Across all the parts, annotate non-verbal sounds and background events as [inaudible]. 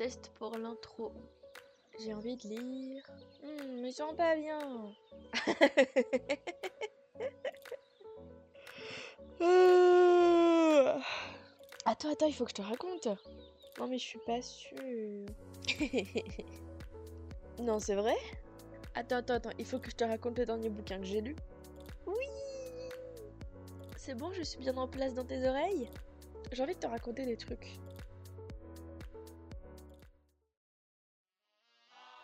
test pour l'intro. J'ai envie de lire. Je me sens pas bien. [laughs] attends, attends, il faut que je te raconte. Non, mais je suis pas sûre. [laughs] non, c'est vrai? Attends, attends, attends, il faut que je te raconte le dernier bouquin que j'ai lu. Oui C'est bon, je suis bien en place dans tes oreilles? J'ai envie de te raconter des trucs.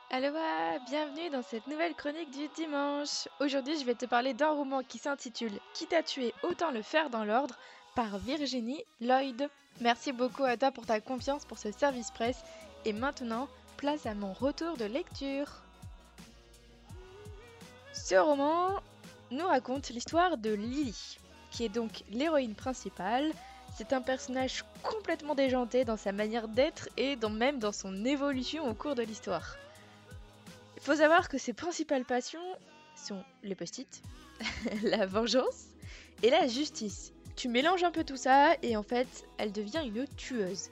Aloha, bienvenue dans cette nouvelle chronique du dimanche. Aujourd'hui, je vais te parler d'un roman qui s'intitule Qui t'a tué, autant le faire dans l'ordre par Virginie Lloyd. Merci beaucoup à toi pour ta confiance pour ce service presse. Et maintenant, place à mon retour de lecture. Ce roman nous raconte l'histoire de Lily, qui est donc l'héroïne principale. C'est un personnage complètement déjanté dans sa manière d'être et dans, même dans son évolution au cours de l'histoire. Faut savoir que ses principales passions sont les post-it, [laughs] la vengeance et la justice. Tu mélanges un peu tout ça et en fait, elle devient une tueuse.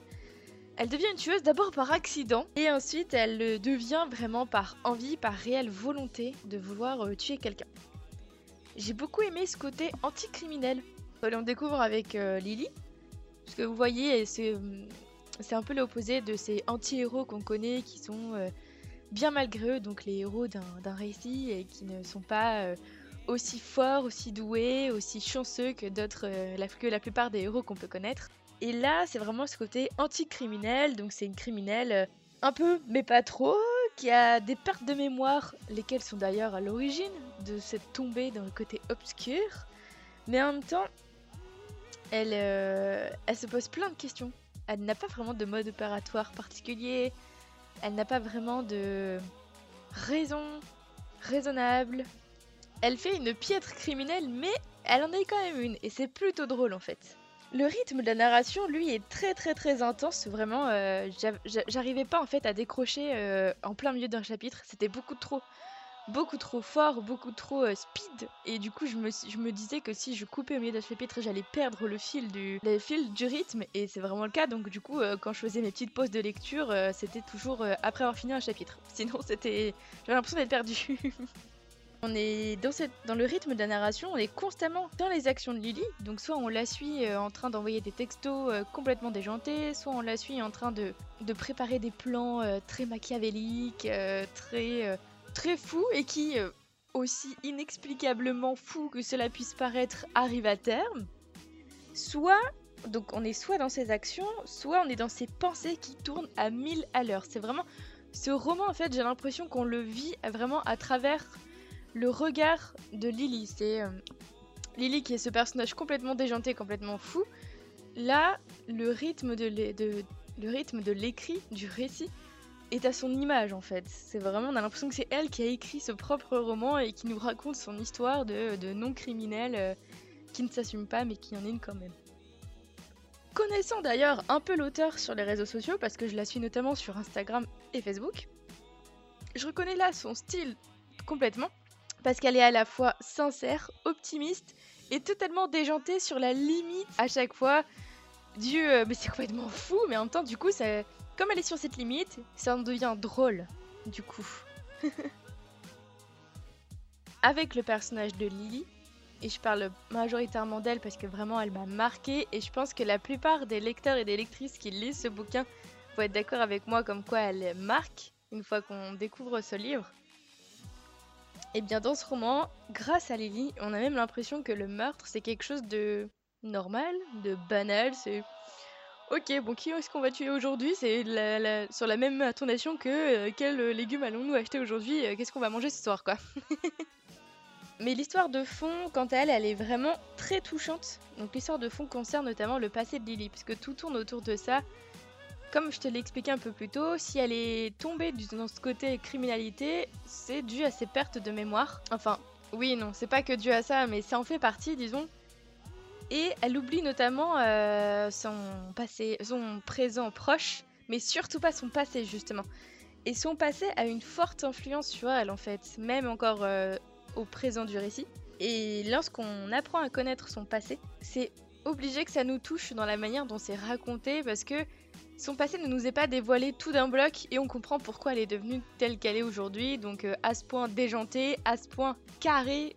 Elle devient une tueuse d'abord par accident et ensuite elle le devient vraiment par envie, par réelle volonté de vouloir euh, tuer quelqu'un. J'ai beaucoup aimé ce côté anticriminel. On découvre avec euh, Lily. Ce que vous voyez, c'est un peu l'opposé de ces anti-héros qu'on connaît qui sont euh, bien malgré eux, donc les héros d'un récit et qui ne sont pas aussi forts, aussi doués, aussi chanceux que d'autres, la, que la plupart des héros qu'on peut connaître. Et là, c'est vraiment ce côté anti-criminel, donc c'est une criminelle euh, un peu, mais pas trop, qui a des pertes de mémoire, lesquelles sont d'ailleurs à l'origine de cette tombée dans le côté obscur. Mais en même temps, elle, euh, elle se pose plein de questions. Elle n'a pas vraiment de mode opératoire particulier. Elle n'a pas vraiment de raison raisonnable. Elle fait une piètre criminelle, mais elle en est quand même une. Et c'est plutôt drôle en fait. Le rythme de la narration, lui, est très très très intense. Vraiment, euh, j'arrivais pas en fait à décrocher euh, en plein milieu d'un chapitre. C'était beaucoup trop, beaucoup trop fort, beaucoup trop euh, speed. Et du coup, je me, disais que si je coupais au milieu d'un chapitre, j'allais perdre le fil du, fil du rythme. Et c'est vraiment le cas. Donc du coup, quand je faisais mes petites pauses de lecture, c'était toujours après avoir fini un chapitre. [laughs] Sinon, c'était, j'avais l'impression d'être perdu. [laughs] On est dans, dans le rythme de la narration, on est constamment dans les actions de Lily. Donc soit on la suit euh, en train d'envoyer des textos euh, complètement déjantés, soit on la suit en train de, de préparer des plans euh, très machiavéliques, très, très fous et qui, aussi inexplicablement fous que cela puisse paraître, arrivent à terme. Soit, donc on est soit dans ses actions, soit on est dans ses pensées qui tournent à mille à l'heure. C'est vraiment... Ce roman, en fait, j'ai l'impression qu'on le vit vraiment à travers le regard de Lily. C'est euh, Lily qui est ce personnage complètement déjanté, complètement fou. Là, le rythme de l'écrit, du récit, est à son image en fait. C'est vraiment, on a l'impression que c'est elle qui a écrit ce propre roman et qui nous raconte son histoire de, non-criminel euh, qui ne s'assume pas mais qui en est une quand même. Connaissant d'ailleurs un peu l'auteur sur les réseaux sociaux, parce que je la suis notamment sur Instagram et Facebook, je reconnais là son style complètement parce qu'elle est à la fois sincère, optimiste et totalement déjantée sur la limite à chaque fois. Dieu, euh, mais c'est complètement fou, mais en même temps, du coup, ça, comme elle est sur cette limite, ça en devient drôle, du coup. [laughs] Avec le personnage de Lily, et je parle majoritairement d'elle parce que vraiment elle m'a marqué, et je pense que la plupart des lecteurs et des lectrices qui lisent ce bouquin vont être d'accord avec moi comme quoi elle marque une fois qu'on découvre ce livre. Et eh bien dans ce roman, grâce à Lily, on a même l'impression que le meurtre c'est quelque chose de normal, de banal, c'est Ok, bon, qui est-ce qu'on va tuer aujourd'hui? C'est sur la même intonation que euh, quel légume allons-nous acheter aujourd'hui euh, Qu'est-ce qu'on va manger ce soir, quoi? [laughs] Mais l'histoire de fond, quant à elle, elle est vraiment très touchante. Donc l'histoire de fond concerne notamment le passé de Lily, puisque tout tourne autour de ça. Comme je te l'ai expliqué un peu plus tôt, si elle est tombée dans ce côté criminalité, c'est dû à ses pertes de mémoire. Enfin, oui, non, c'est pas que dû à ça, mais ça en fait partie, disons. Et elle oublie notamment euh, son passé, son présent proche, mais surtout pas son passé justement. Et son passé a une forte influence sur elle en fait, même encore euh, au présent du récit. Et lorsqu'on apprend à connaître son passé, c'est obligé que ça nous touche dans la manière dont c'est raconté parce que Son passé ne nous est pas dévoilé tout d'un bloc et on comprend pourquoi elle est devenue telle qu'elle est aujourd'hui, donc euh, à ce point déjantée, à ce point carré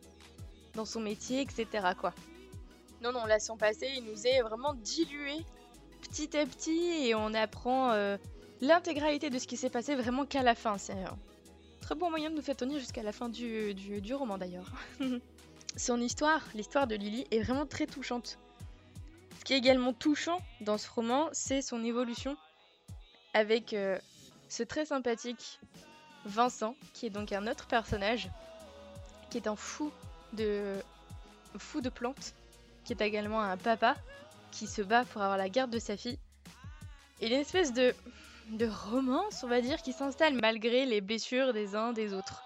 dans son métier, etc. quoi. Non, non, là, son passé, il nous est vraiment dilué petit à petit et on apprend euh, l'intégralité de ce qui s'est passé vraiment qu'à la fin. C'est un très bon moyen de nous faire tenir jusqu'à la fin du, du roman d'ailleurs. [laughs] son histoire, l'histoire de Lily, est vraiment très touchante. Ce qui est également touchant dans ce roman, c'est son évolution avec euh, ce très sympathique Vincent, qui est donc un autre personnage, qui est un fou de fou de plantes, qui est également un papa qui se bat pour avoir la garde de sa fille. Et une espèce de de romance, on va dire, qui s'installe malgré les blessures des uns des autres.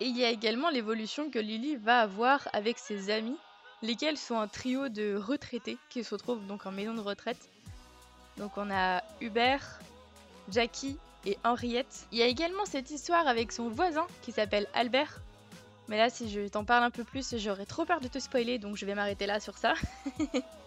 Et il y a également l'évolution que Lily va avoir avec ses amis, lesquels sont un trio de retraités qui se retrouvent donc en maison de retraite. Donc on a Hubert, Jackie et Henriette. Il y a également cette histoire avec son voisin qui s'appelle Albert. Mais là, si je t'en parle un peu plus, j'aurais trop peur de te spoiler, donc je vais m'arrêter là sur ça. [laughs]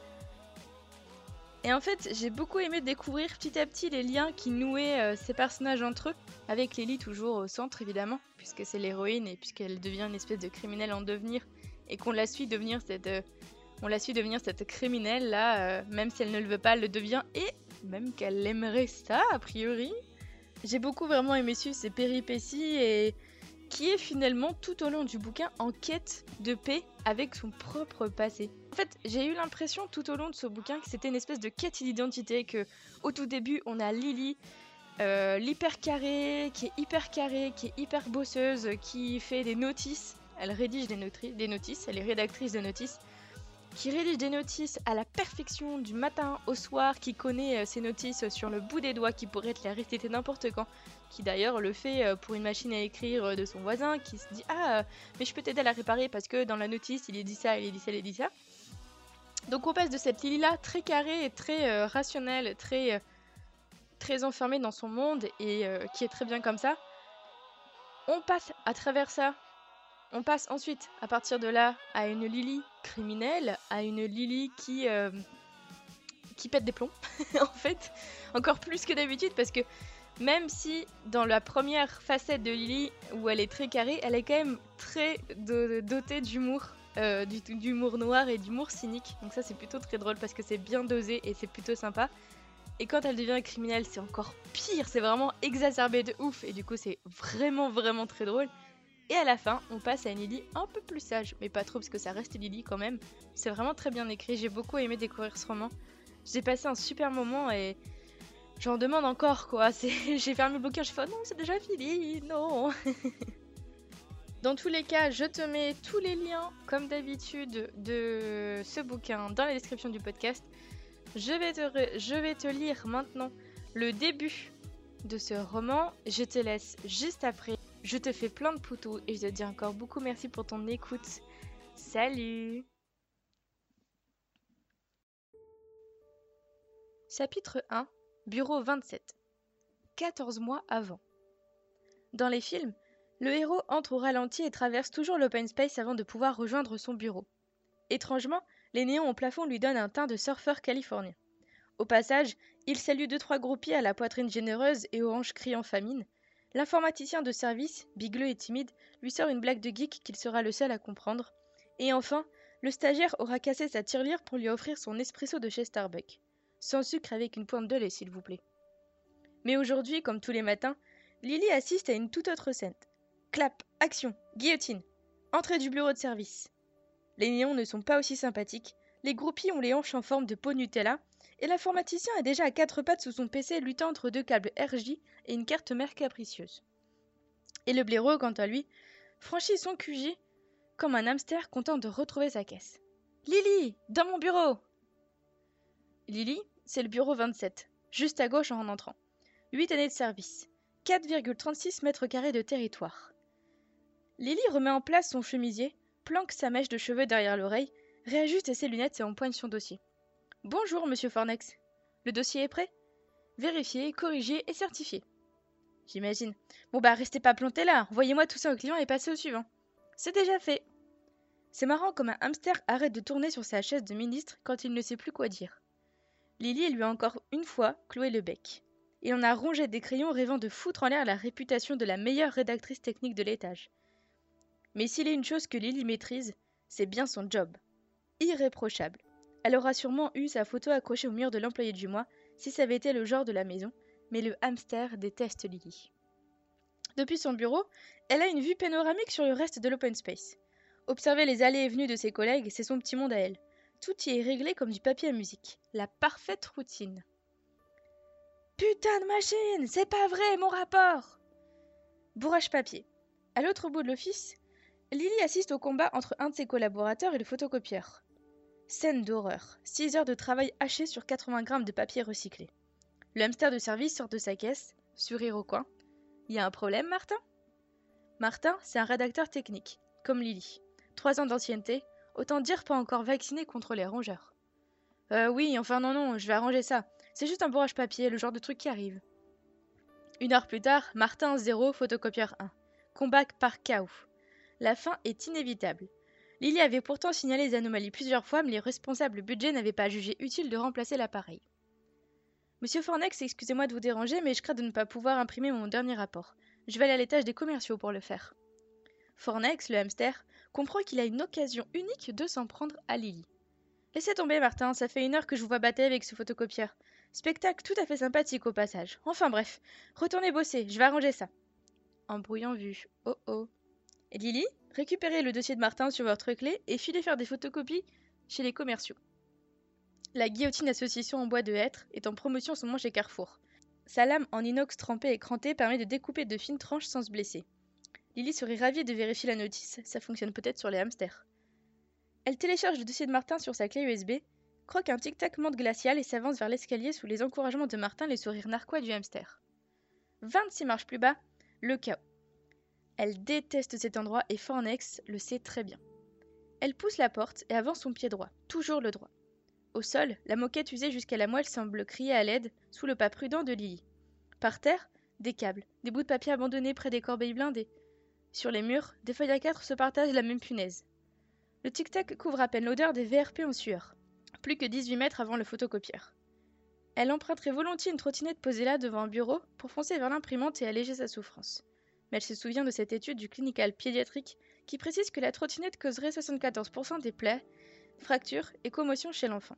Et en fait, j'ai beaucoup aimé découvrir petit à petit les liens qui nouaient euh, ces personnages entre eux, avec Lily toujours au centre évidemment, puisque c'est l'héroïne et puisqu'elle devient une espèce de criminelle en devenir, et qu'on la suit devenir cette, euh, criminelle là, euh, même si elle ne le veut pas, elle le devient, et même qu'elle aimerait ça a priori. J'ai beaucoup vraiment aimé suivre ces péripéties et qui est finalement tout au long du bouquin en quête de paix avec son propre passé. En fait, j'ai eu l'impression tout au long de ce bouquin que c'était une espèce de quête d'identité, que au tout début on a Lily, euh, l'hyper carré, qui est hyper carrée, qui est hyper bosseuse, qui fait des notices. Elle rédige des notices, elle est rédactrice de notices qui rédige des notices à la perfection du matin au soir, qui connaît euh, ses notices sur le bout des doigts, qui pourrait te les réciter n'importe quand, qui d'ailleurs le fait euh, pour une machine à écrire euh, de son voisin, qui se dit Ah, mais je peux t'aider à la réparer parce que dans la notice il est dit ça, il est dit ça, il est dit ça. Donc on passe de cette Lily-là très carrée très rationnelle, très, très enfermée dans son monde et qui est très bien comme ça. On passe à travers ça on passe ensuite, à partir de là, à une Lily criminelle, à une Lily qui, euh, pète des plombs, [laughs] en fait, encore plus que d'habitude, parce que même si dans la première facette de Lily, où elle est très carrée, elle est quand même très dotée d'humour, euh, d'humour noir et d'humour cynique. Donc ça c'est plutôt très drôle parce que c'est bien dosé et c'est plutôt sympa. Et quand elle devient criminelle, c'est encore pire, c'est vraiment exacerbé de ouf, et du coup c'est vraiment vraiment très drôle. Et à la fin, on passe à une Lily un peu plus sage, mais pas trop parce que ça reste Lily quand même. C'est vraiment très bien écrit, j'ai beaucoup aimé découvrir ce roman. J'ai passé un super moment et j'en demande encore quoi. [laughs] J'ai fermé le bouquin, je fais oh non, c'est déjà fini, non. [laughs] Dans tous les cas, je te mets tous les liens, comme d'habitude, de ce bouquin dans la description du podcast. Je vais, te je vais te lire maintenant le début de ce roman. Je te laisse juste après. Je te fais plein de poutous et je te dis encore beaucoup merci pour ton écoute. Salut Chapitre 1 Bureau 27 14 mois avant Dans les films, le héros entre au ralenti et traverse toujours l'open space avant de pouvoir rejoindre son bureau. Étrangement, les néons au plafond lui donnent un teint de surfeur californien. Au passage, il salue deux trois groupies à la poitrine généreuse et aux hanches criant famine, L'informaticien de service, bigleux et timide, lui sort une blague de geek qu'il sera le seul à comprendre. Et enfin, le stagiaire aura cassé sa tirelire pour lui offrir son espresso de chez Starbucks. Sans sucre avec une pointe de lait, s'il vous plaît. Mais aujourd'hui, comme tous les matins, Lily assiste à une toute autre scène. Clap, action, guillotine, entrée du bureau de service. Les néons ne sont pas aussi sympathiques, les groupies ont les hanches en forme de pot Nutella, et l'informaticien est déjà à quatre pattes sous son PC luttant entre deux câbles RJ et une carte mère capricieuse. Et le blaireau, quant à lui, franchit son QG comme un hamster content de retrouver sa caisse. Lily, dans mon bureau Lily, c'est le bureau 27, juste à gauche en entrant. 8 années de service, 4,36 mètres carrés de territoire. Lily remet en place son chemisier, planque sa mèche de cheveux derrière l'oreille, réajuste ses lunettes et empoigne son dossier. Bonjour, monsieur Fornex. Le dossier est prêt? Vérifié, corrigé et certifié. J'imagine. Bon bah restez pas planté là, envoyez-moi tout ça au client et passez au suivant. C'est déjà fait. C'est marrant comme un hamster arrête de tourner sur sa chaise de ministre quand il ne sait plus quoi dire. Lily lui a encore une fois cloué le bec. Il en a rongé des crayons rêvant de foutre en l'air la réputation de la meilleure rédactrice technique de l'étage. Mais s'il est une chose que Lily maîtrise, c'est bien son job. Irréprochable. Elle aura sûrement eu sa photo accrochée au mur de l'employé du mois si ça avait été le genre de la maison, mais le hamster déteste Lily. Depuis son bureau, elle a une vue panoramique sur le reste de l'open space. Observer les allées et venues de ses collègues, c'est son petit monde à elle. Tout y est réglé comme du papier à musique. La parfaite routine. Putain de machine C'est pas vrai, mon rapport Bourrage papier. À l'autre bout de l'office, Lily assiste au combat entre un de ses collaborateurs et le photocopieur. Scène d'horreur. 6 heures de travail haché sur 80 grammes de papier recyclé. Le hamster de service sort de sa caisse, sourire au coin. Y a un problème, Martin? Martin, c'est un rédacteur technique, comme Lily. Trois ans d'ancienneté, autant dire pas encore vacciné contre les rongeurs. Euh, oui, enfin non, non, je vais arranger ça. C'est juste un bourrage papier, le genre de truc qui arrive. Une heure plus tard, Martin 0, photocopieur 1. Combat par chaos. La fin est inévitable. Lily avait pourtant signalé les anomalies plusieurs fois, mais les responsables budget n'avaient pas jugé utile de remplacer l'appareil. Monsieur Fornex, excusez-moi de vous déranger, mais je crains de ne pas pouvoir imprimer mon dernier rapport. Je vais aller à l'étage des commerciaux pour le faire. Fornex, le hamster, comprend qu'il a une occasion unique de s'en prendre à Lily. Laissez tomber, Martin, ça fait une heure que je vous vois battre avec ce photocopieur. Spectacle tout à fait sympathique au passage. Enfin bref, retournez bosser, je vais arranger ça. Embrouillant vu. Oh oh. Et Lily, récupérez le dossier de Martin sur votre clé et filez faire des photocopies chez les commerciaux. La guillotine association en bois de hêtre est en promotion en ce moment Carrefour. Sa lame en inox trempé et cranté permet de découper de fines tranches sans se blesser. Lily serait ravie de vérifier la notice, ça fonctionne peut-être sur les hamsters. Elle télécharge le dossier de Martin sur sa clé USB, croque un tic-tac monte glacial et s'avance vers l'escalier sous les encouragements de Martin les sourires narquois du hamster. 26 marches plus bas, le chaos. Elle déteste cet endroit et Fornex le sait très bien. Elle pousse la porte et avance son pied droit, toujours le droit. Au sol, la moquette usée jusqu'à la moelle semble crier à l'aide sous le pas prudent de Lily. Par terre, des câbles, des bouts de papier abandonnés près des corbeilles blindées. Sur les murs, des feuilles à quatre se partagent la même punaise. Le tic-tac couvre à peine l'odeur des VRP en sueur. Plus que 18 mètres avant le photocopieur. Elle emprunterait volontiers une trottinette posée là devant un bureau pour foncer vers l'imprimante et alléger sa souffrance. Mais elle se souvient de cette étude du clinical pédiatrique qui précise que la trottinette causerait 74% des plaies, fractures et commotions chez l'enfant.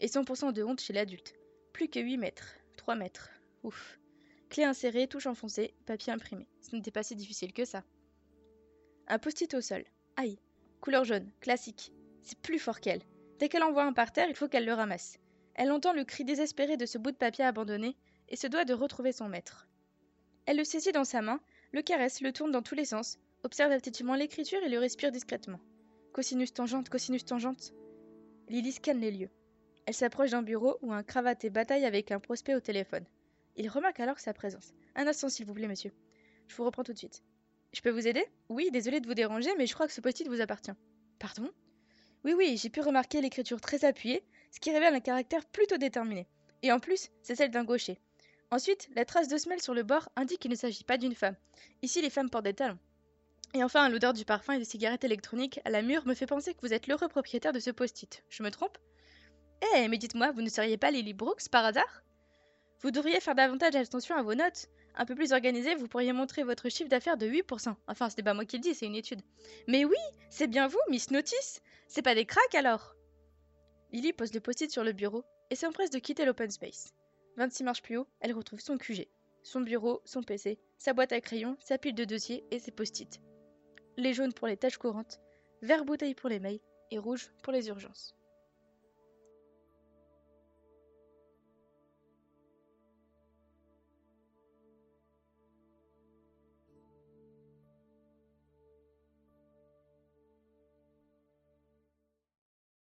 Et 100% de honte chez l'adulte. Plus que 8 mètres. 3 mètres. Ouf. Clé insérée, touche enfoncée, papier imprimé. Ce n'était pas si difficile que ça. Un post-it au sol. Aïe. Couleur jaune, classique. C'est plus fort qu'elle. Dès qu'elle en voit un par terre, il faut qu'elle le ramasse. Elle entend le cri désespéré de ce bout de papier abandonné et se doit de retrouver son maître. Elle le saisit dans sa main, le caresse, le tourne dans tous les sens, observe attentivement l'écriture et le respire discrètement. Cosinus tangente, cosinus tangente. Lily scanne les lieux. Elle s'approche d'un bureau où un cravaté bataille avec un prospect au téléphone. Il remarque alors sa présence. Un instant, s'il vous plaît, monsieur. Je vous reprends tout de suite. Je peux vous aider? Oui, désolé de vous déranger, mais je crois que ce post-it vous appartient. Pardon? Oui, oui, j'ai pu remarquer l'écriture très appuyée, ce qui révèle un caractère plutôt déterminé. Et en plus, c'est celle d'un gaucher. Ensuite, la trace de semelle sur le bord indique qu'il ne s'agit pas d'une femme. Ici, les femmes portent des talons. Et enfin, l'odeur du parfum et des cigarettes électroniques à la mûre me fait penser que vous êtes l'heureux propriétaire de ce post-it. Je me trompe? Eh, mais dites-moi, vous ne seriez pas Lily Brooks par hasard? Vous devriez faire davantage attention à vos notes un peu plus organisé, vous pourriez montrer votre chiffre d'affaires de 8%. Enfin, ce n'est pas moi qui le dis, c'est une étude. Mais oui, c'est bien vous, Miss Notice C'est pas des cracks alors? Lily pose le post-it sur le bureau et s'empresse de quitter l'open space. 26 marches plus haut, elle retrouve son QG, son bureau, son PC, sa boîte à crayons, sa pile de dossiers et ses post-it. Les jaunes pour les tâches courantes, vert bouteille pour les mails et rouge pour les urgences.